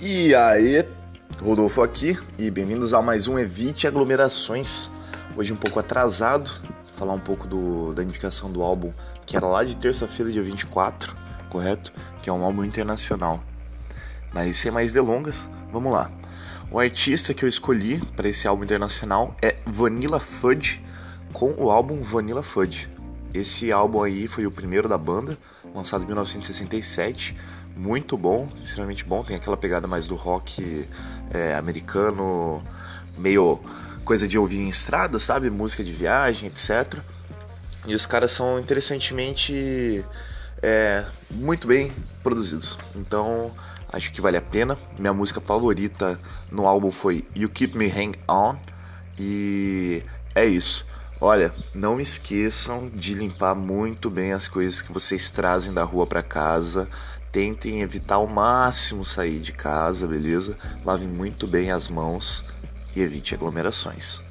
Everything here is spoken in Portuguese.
E aí, Rodolfo aqui e bem-vindos a mais um Evite Aglomerações. Hoje um pouco atrasado, falar um pouco do, da indicação do álbum que era lá de terça-feira, dia 24, correto? Que é um álbum internacional. Mas sem mais delongas, vamos lá. O artista que eu escolhi para esse álbum internacional é Vanilla Fudge com o álbum Vanilla Fudge. Esse álbum aí foi o primeiro da banda, lançado em 1967 muito bom, extremamente bom. Tem aquela pegada mais do rock é, americano, meio coisa de ouvir em estrada, sabe? Música de viagem, etc. E os caras são interessantemente é, muito bem produzidos. Então acho que vale a pena. Minha música favorita no álbum foi You Keep Me Hang On. E é isso. Olha, não esqueçam de limpar muito bem as coisas que vocês trazem da rua para casa. Tentem evitar ao máximo sair de casa, beleza? Lavem muito bem as mãos e evite aglomerações.